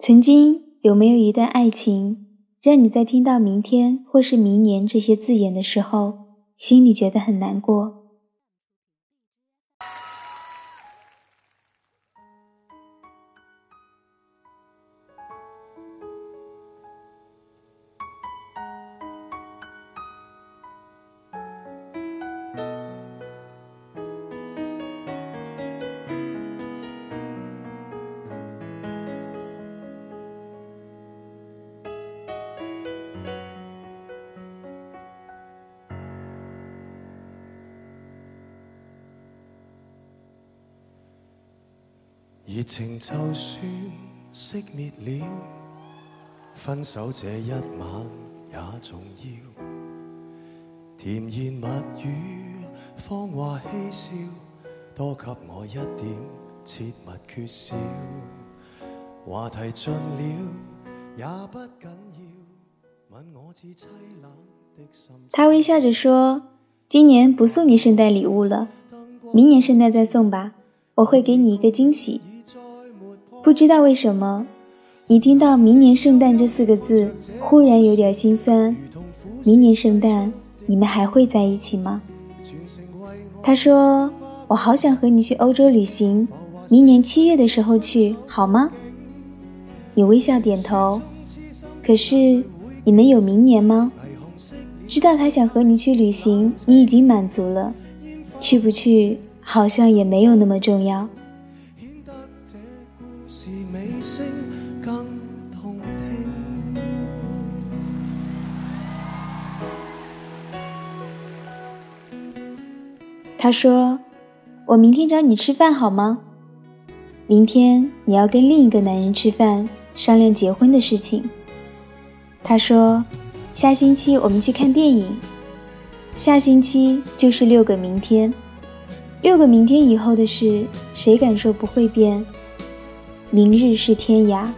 曾经有没有一段爱情，让你在听到“明天”或是“明年”这些字眼的时候，心里觉得很难过？热情就算熄灭了，分手这一晚也重要。甜言蜜语，芳话嬉笑，多给我一点切勿缺少。话题尽了也不紧要，吻我至凄冷的心。他微笑着说：“今年不送你圣诞礼物了，明年圣诞再送吧，我会给你一个惊喜。”不知道为什么，一听到“明年圣诞”这四个字，忽然有点心酸。明年圣诞，你们还会在一起吗？他说：“我好想和你去欧洲旅行，明年七月的时候去，好吗？”你微笑点头。可是，你们有明年吗？知道他想和你去旅行，你已经满足了。去不去，好像也没有那么重要。他说：“我明天找你吃饭好吗？明天你要跟另一个男人吃饭，商量结婚的事情。”他说：“下星期我们去看电影。”下星期就是六个明天，六个明天以后的事，谁敢说不会变？明日是天涯。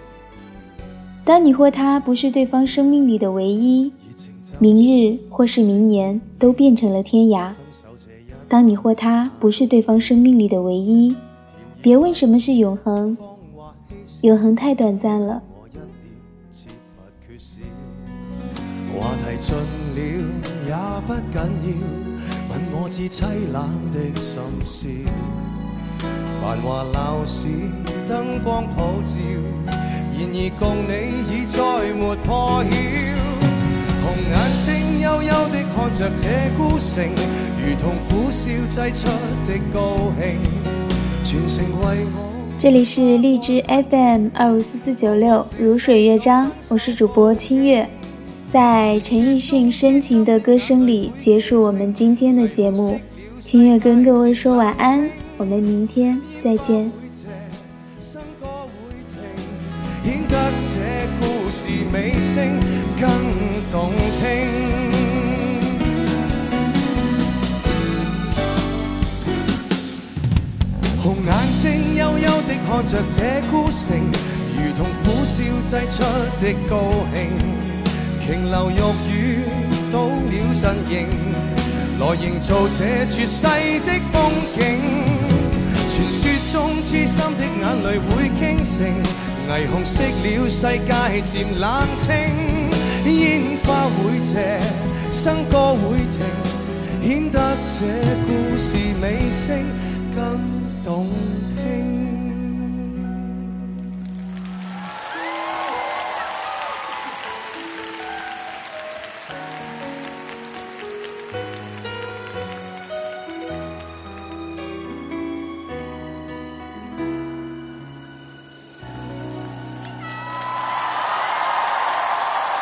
当你或他不是对方生命里的唯一，明日或是明年都变成了天涯。当你或他不是对方生命里的唯一，别问什么是永恒，永恒太短暂了。话题尽了也不紧要，问我至凄冷的心事。繁华闹市，灯光普照，然而共你已再没破晓。红眼睛幽幽的看着这孤城。如同苦笑挤出的高兴，全城为我这里是荔枝 FM 二五四四九六如水乐章，我是主播清月，在陈奕迅深情的歌声里结束我们今天的节目。清月跟各位说晚安，我们明天再见。显得这故事尾声更动听红眼睛幽幽地看着这孤城，如同苦笑挤出的高兴。琼楼玉宇倒了阵营，来营造这绝世的风景。传说中痴心的眼泪会倾城，霓虹熄了，世界渐冷清。烟花会谢，笙歌会停，显得这故事。